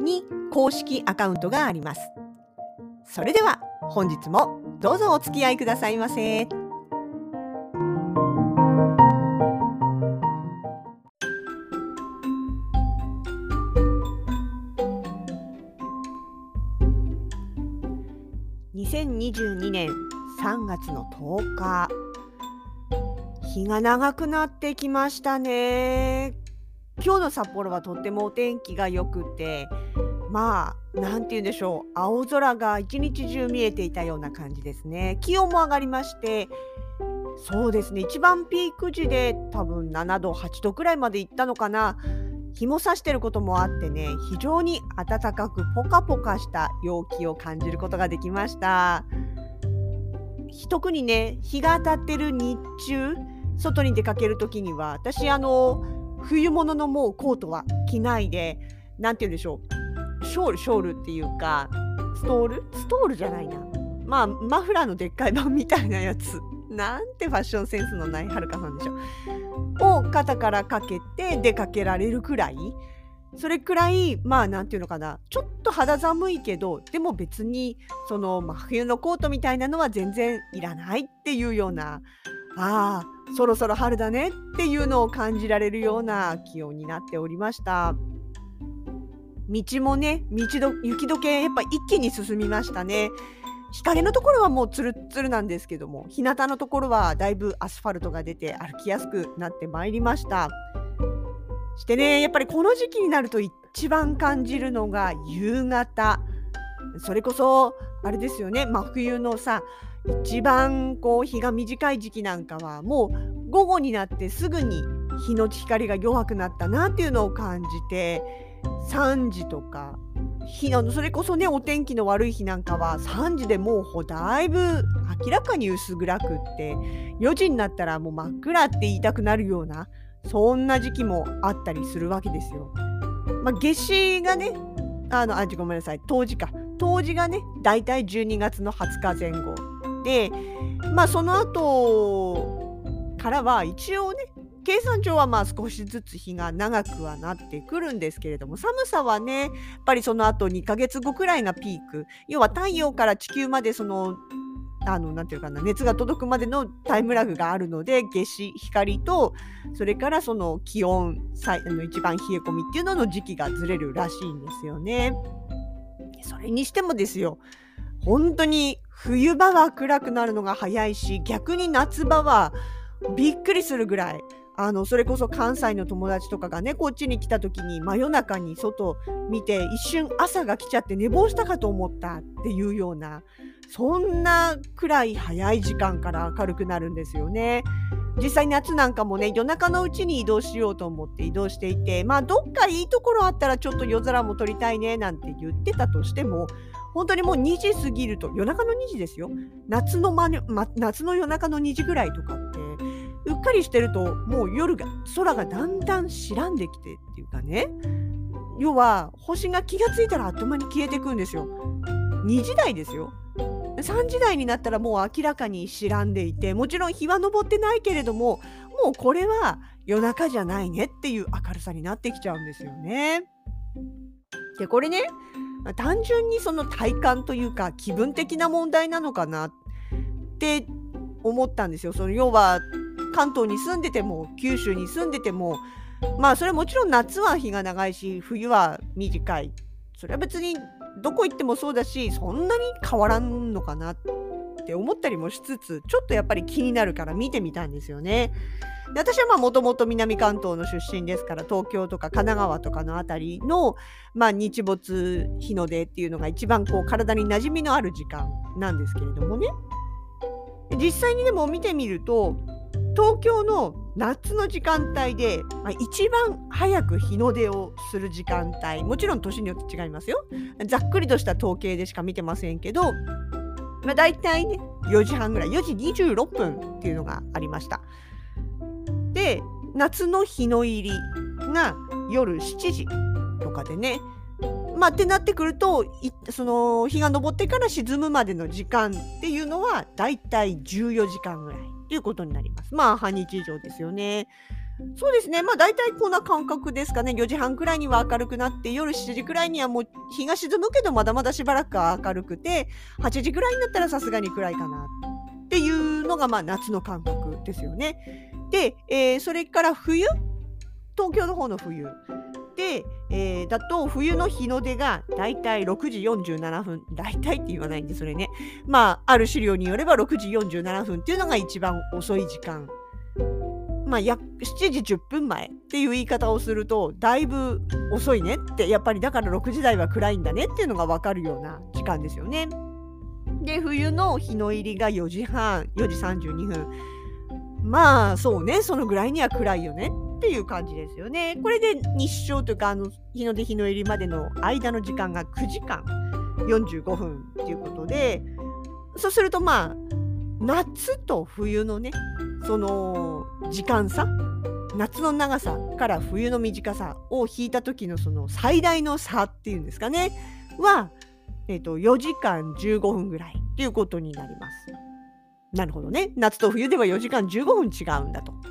に公式アカウントがあります。それでは本日もどうぞお付き合いくださいませ。2022年3月の10日日が長くなってきましたね。今日の札幌はとってもお天気が良くてまあ何て言うんでしょう。青空が一日中見えていたような感じですね。気温も上がりましてそうですね。一番ピーク時で多分7度8度くらいまで行ったのかな。日も差してることもあってね非常に暖かくポカポカした陽気を感じることができました。特にね日が当たってる日中外に出かける時には私あの冬物のもうコートは着ないで何て言うんでしょう。ショールショールっていうかストール？ストールじゃないな。まあマフラーのでっかい版みたいなやつ。なんてファッションセンスのないはるかさんでしょを肩からかけて出かけられるくらい。それくらいまあ何て言うのかな。ちょっと肌寒いけどでも別にその真冬のコートみたいなのは全然いらないっていうようなああそろそろ春だねっていうのを感じられるような気温になっておりました。道もね道ど雪解けやっぱ一気に進みましたね。日陰のところはもうツルツルなんですけども日向のところはだいぶアスファルトが出て歩きやすくなってまいりました。してねやっぱりこの時期になると一番感じるのが夕方。それこそあれですよね真冬のさ一番こう日が短い時期なんかはもう午後になってすぐに日の光が弱くなったなっていうのを感じて3時とか日のそれこそねお天気の悪い日なんかは3時でもうだいぶ明らかに薄暗くって4時になったらもう真っ暗って言いたくなるようなそんな時期もあったりするわけですよ。まあ、夏至がねあのあごめんなさい冬至か冬至がねだいたい12月の20日前後でまあその後からは一応ね計算上はまあ少しずつ日が長くはなってくるんですけれども寒さはねやっぱりその後2ヶ月後くらいがピーク要は太陽から地球までそのあのなていうかな熱が届くまでのタイムラグがあるので夏至光とそれからその気温あの一番冷え込みっていうのの時期がずれるらしいんですよね。それにしてもですよ本当に冬場は暗くなるのが早いし逆に夏場はびっくりするぐらいあのそれこそ関西の友達とかがねこっちに来た時に真夜中に外見て一瞬朝が来ちゃって寝坊したかと思ったっていうようなそんなくらい早い時間から明るくなるんですよね。実際夏なんかもね夜中のうちに移動しようと思って移動していてまあどっかいいところあったらちょっと夜空も撮りたいねなんて言ってたとしても本当にもう2時過ぎると夜中の2時ですよ。夏の,、まま、夏の夜中の2時ぐらいとかってうっかりしてるともう夜が空がだんだん白んできてっていうかね。要は星が気がついたらあっという間に消えていくんですよ。2時台ですよ。3時台になったらもう明らかに白んでいてもちろん日は昇ってないけれどももうこれは夜中じゃないねっていう明るさになってきちゃうんですよね。でこれね単純にその体感というか気分的な問題なのかなって思ったんですよ。その要は関東に住んでても九州に住んでてもまあそれはもちろん夏は日が長いし冬は短いそれは別にどこ行ってもそうだしそんなに変わらんのかなって思ったりもしつつちょっとやっぱり気になるから見てみたんですよね。で私はもともと南関東の出身ですから東京とか神奈川とかの辺りの、まあ、日没日の出っていうのが一番こう体に馴染みのある時間なんですけれどもね実際にでも見てみると東京の夏の時間帯で、まあ、一番早く日の出をする時間帯もちろん年によって違いますよ。ざっくりとした統計でしか見てませんけど、まあ、大体ね4時半ぐらい4時26分っていうのがありました。で夏の日の入りが夜7時とかでねまあ、ってなってくるとその日が昇ってから沈むまでの時間っていうのはだいたい14時間ぐらい。いうことになります。まあ半日以上ですよね。そうですね。まあ大体こんな感覚ですかね。4時半くらいには明るくなって、夜7時くらいにはもう日が沈むけど、まだまだしばらくは明るくて、8時くらいになったらさすがに暗いかなっていうのがまあ夏の感覚ですよね。で、えー、それから冬東京の方の冬。で、えー、だと冬の日の出がだいたい6時47分。だいたいって言わないんでそれね。まあある資料によれば6時47分っていうのが一番遅い時間。まあ、7時10分前っていう言い方をするとだいぶ遅いねってやっぱりだから6時台は暗いんだねっていうのが分かるような時間ですよね。で冬の日の入りが4時半4時32分。まあそうね。そのぐらいには暗いよね。っていう感じですよね。これで日照というかあの日の出日の入りまでの間の時間が9時間45分っていうことでそうするとまあ夏と冬のねその時間差夏の長さから冬の短さを引いた時のその最大の差っていうんですかねは、えーと、4時間15分ぐらいっていうことになります。なるほどね夏と冬では4時間15分違うんだと。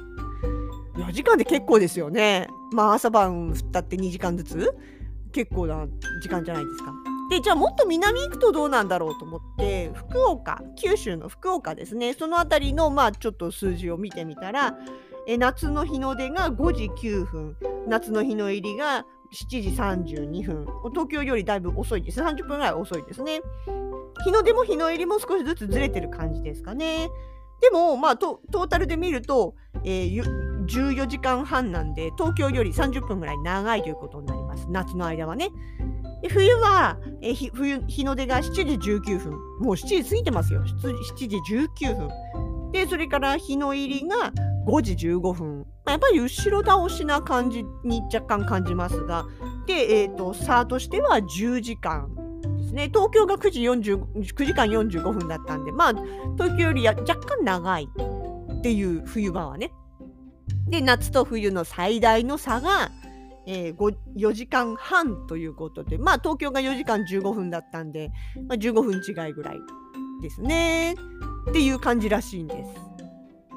4時間で結構ですよね。まあ朝晩降ったって2時間ずつ？結構な時間じゃないですか。でじゃあもっと南行くとどうなんだろうと思って福岡九州の福岡ですね。その辺りのまあちょっと数字を見てみたらえ夏の日の出が5時9分。夏の日の入りが7時32分。東京よりだいぶ遅いです。30分ぐらい遅いですね。日の出も日の入りも少しずつずれてる感じですかね。でもまあトータルで見ると、えー、14時間半なんで、東京より30分ぐらい長いということになります。夏の間はね。冬は、えひ冬日の出が7時19分。もう7時過ぎてますよ。7時19分。で、それから日の入りが5時15分。やっぱり後ろ倒しな感じに若干感じますが、で、え、ー、と、差としては10時間ですね。東京が9時9時間45分だったんで、まあ、東京より若干長いっていう冬場はね。で夏と冬の最大の差が、えー、4時間半ということでまあ東京が4時間15分だったんで、まあ、15分違いぐらいですね。っていう感じらしいんです。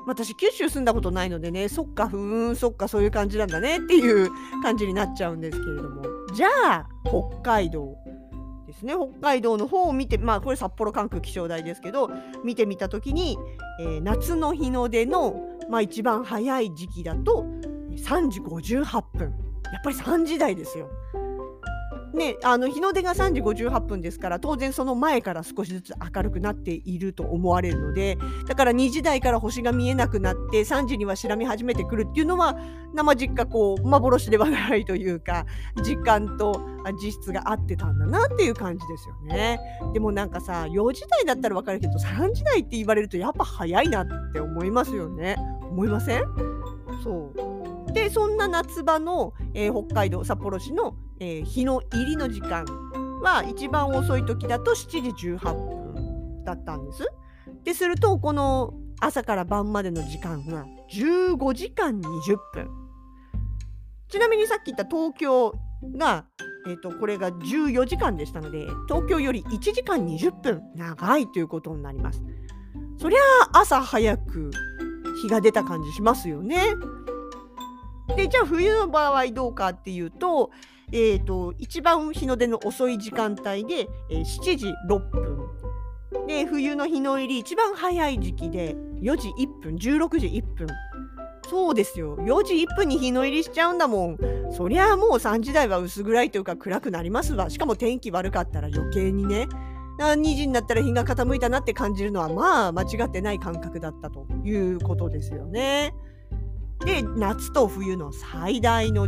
私九州住んだことないのでねそっかふーんそっかそういう感じなんだねっていう感じになっちゃうんですけれども。じゃあ北海道ですね。北海道の方を見てまあこれ札幌管区気象台ですけど見てみた時に、えー、夏の日の出のまあ、一番早い時期だと3時58分やっぱり3時台ですよ。ね、あの日の出が3時58分ですから当然その前から少しずつ明るくなっていると思われるのでだから2時台から星が見えなくなって3時には白み始めてくるっていうのは生実家こう幻ではないというか実感と実質が合ってたんだなっていう感じですよね。でもなんかさ4時台だったらわかるけど3時台って言われるとやっぱ早いなって思いますよね。思いません？そうでそんな夏場の、えー、北海道札幌市の、えー、日の入りの時間は一番遅い時だと7時18分だったんです。でするとこの朝から晩までの時間が15時間20分。ちなみにさっき言った東京が、えーと、これが14時間でしたので東京より1時間20分長いということになります。そりゃあ朝早く日が出た感じしますよね。でじゃあ冬の場合どうかっていうと,、えーと、一番日の出の遅い時間帯で、えー、7時6分。で冬の日の入り一番早い時期で4時1分16時1分。そうですよ。4時1分に日の入りしちゃうんだもん。そりゃもう3時台は薄暗いというか暗くなりますわ。しかも天気悪かったら余計にね。2時になったら日が傾いたなって感じるのはまあ間違ってない感覚だったということですよね。で夏と冬の最大の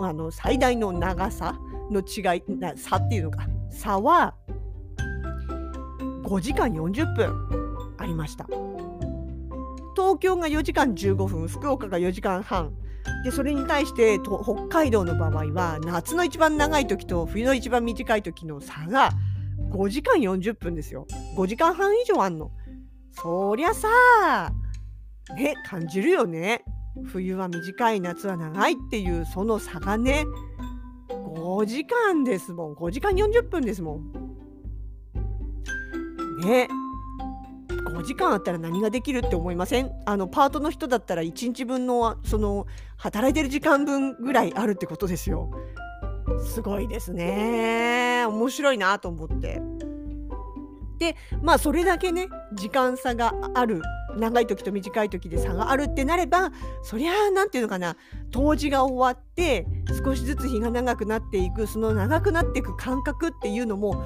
あの最大の長さの違いな差っていうのか差は5時間40分ありました。東京が4時間15分福岡が4時間半でそれに対して北海道の場合は夏の一番長い時と冬の一番短い時の差が5時間40分ですよ。5時間半以上あんの。そりゃさね感じるよね。冬は短い夏は長いっていうその差がね。5時間ですもん。5時間40分ですもん。ね。5時間あったら何ができるって思いません？あのパートの人だったら1日分のその働いてる時間分ぐらいあるってことですよ。すごいですね面白いなと思って。でまあそれだけね時間差がある長い時と短い時で差があるってなればそりゃあ何て言うのかな冬至が終わって少しずつ日が長くなっていくその長くなっていく感覚っていうのも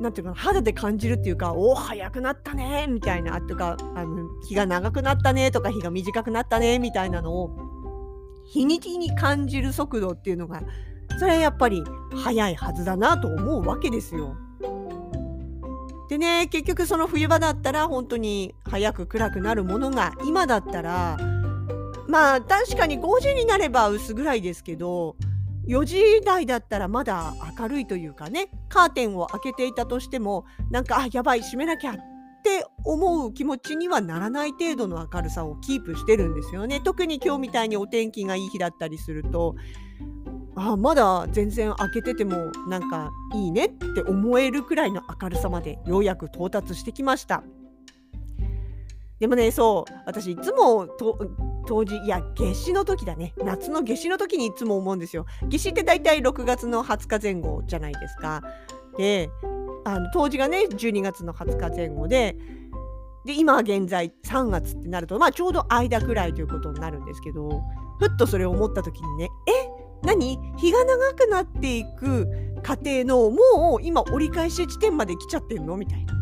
なんていうか肌で感じるっていうかおお早くなったねみたいなとかあの日が長くなったねとか日が短くなったねみたいなのを日にちに感じる速度っていうのがそれはやっぱり早いはずだなと思うわけですよ。でね結局その冬場だったら本当に早く暗くなるものが今だったらまあ確かに5時になれば薄暗いですけど4時台だったらまだ明るいというかねカーテンを開けていたとしてもなんかあやばい閉めなきゃって思う気持ちにはならない程度の明るさをキープしてるんですよね特に今日みたいにお天気がいい日だったりするとあまだ全然開けててもなんかいいねって思えるくらいの明るさまでようやく到達してきました。でもねそう私いつも冬至いや夏至の時だね。夏の夏至の時にいつも思うんですよ。夏至って大体6月の20日前後じゃないですか。であの冬至がね12月の20日前後でで今現在3月ってなるとまあちょうど間くらいということになるんですけどふっとそれを思った時にねえ？何？日が長くなっていく過程のもう今折り返し地点まで来ちゃってんの？みたいな。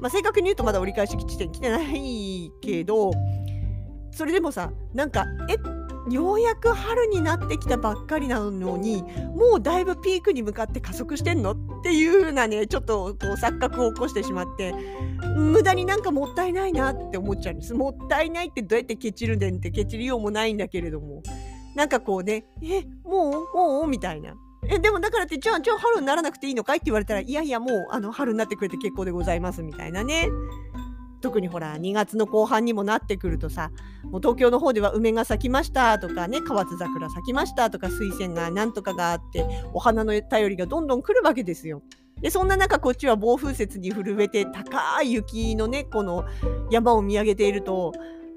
まあ、正確に言うとまだ折り返し地点来てないけどそれでもさなんかえ？ようやく春になってきたばっかりなのにもうだいぶピークに向かって加速してんの？っていう風なねちょっとこう錯覚を起こしてしまって無駄になんかもったいないなって思っちゃうんです。もったいないってどうやってケチるねんってケチりようもないんだけれども。なんかこうねえもう？もう？みたいな。えでもだからってじゃあじゃあ春にならなくていいのかいって言われたらいやいやもうあの春になってくれて結構でございますみたいなね。特にほら2月の後半にもなってくるとさもう東京の方では梅が咲きましたとかね河津桜咲きましたとか水仙がなんとかがあってお花の便りがどんどん来るわけですよ。でそんな中こっちは暴風雪に震えて高い雪のねこの山を見上げていると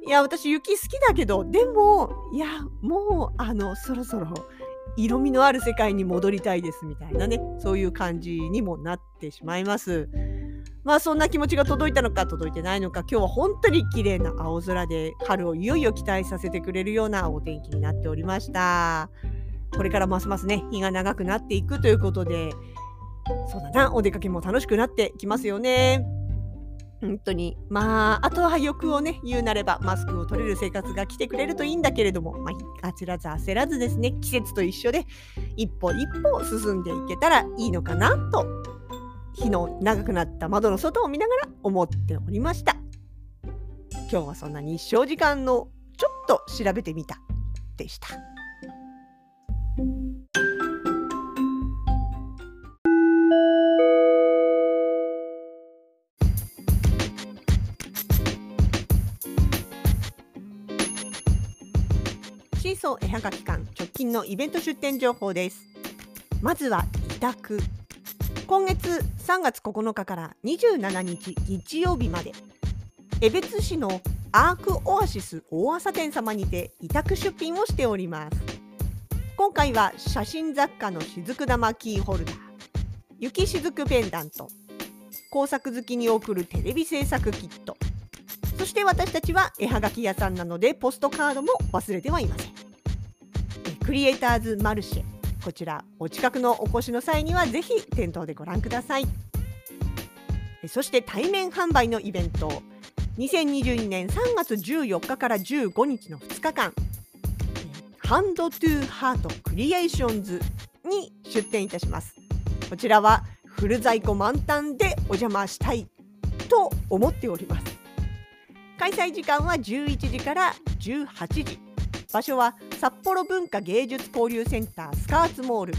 いや私雪好きだけどでもいやもうあのそろそろ色味のある世界に戻りたいですみたいなねそういう感じにもなってしまいます。まあそんな気持ちが届いたのか届いてないのか今日は本当に綺麗な青空で春をいよいよ期待させてくれるようなお天気になっておりましたこれからますますね日が長くなっていくということでそうだなお出かけも楽しくなってきますよね本当に。まああとは欲をね言うなればマスクを取れる生活が来てくれるといいんだけれども、まあ、焦らず焦らずですね季節と一緒で一歩一歩進んでいけたらいいのかなと日の長くなった窓の外を見ながら思っておりました。今日はそんな日照時間のちょっと調べてみたでした。シーソー絵はがき館直近のイベント出店情報です。まずは委託。今月3月9日から27日日曜日まで。江別市のアークオアシス大朝店様にて委託出品をしております。今回は写真雑貨の雫玉キーホルダー雪雫ペンダント工作好きに送るテレビ制作キットそして私たちは絵はがき屋さんなのでポストカードも忘れてはいません。クリエイターズマルシェ。こちらお近くのお越しの際にはぜひ店頭でご覧ください。そして対面販売のイベント。2022年3月14日から15日の2日間 Hand to Heart Creations に出店いたします。こちらはフル在庫満タンでお邪魔したいと思っております。開催時間は11時から18時。場所は札幌文化芸術交流センタースカーツモール。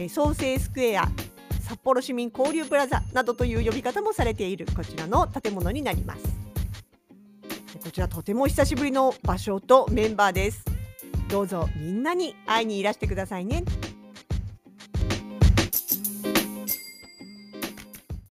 え創生スクエア札幌市民交流プラザなどという呼び方もされている。こちらの建物になります。こちらとても久しぶりの場所とメンバーです。どうぞみんなに会いにいらしてくださいね。